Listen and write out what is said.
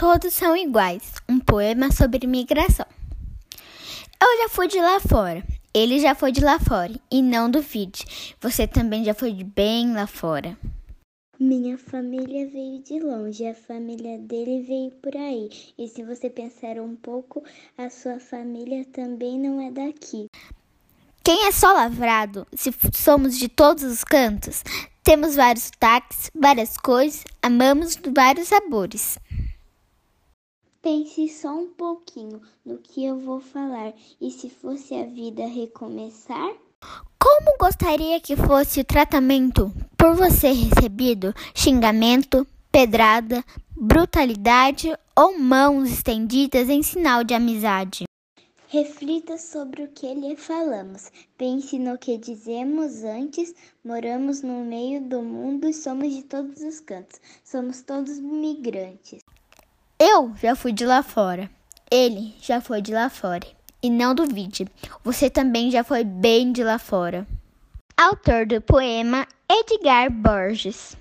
Todos são iguais. Um poema sobre migração. Eu já fui de lá fora. Ele já foi de lá fora. E não duvide, você também já foi de bem lá fora. Minha família veio de longe, a família dele veio por aí. E se você pensar um pouco, a sua família também não é daqui. Quem é só lavrado, se somos de todos os cantos, temos vários sotaques, várias cores, amamos vários sabores. Pense só um pouquinho no que eu vou falar. E se fosse a vida recomeçar? Como gostaria que fosse o tratamento por você recebido? Xingamento, pedrada, brutalidade ou mãos estendidas em sinal de amizade? Reflita sobre o que lhe falamos. Pense no que dizemos antes. Moramos no meio do mundo e somos de todos os cantos. Somos todos migrantes. Eu já fui de lá fora. Ele já foi de lá fora. E não duvide, você também já foi bem de lá fora. Autor do poema Edgar Borges.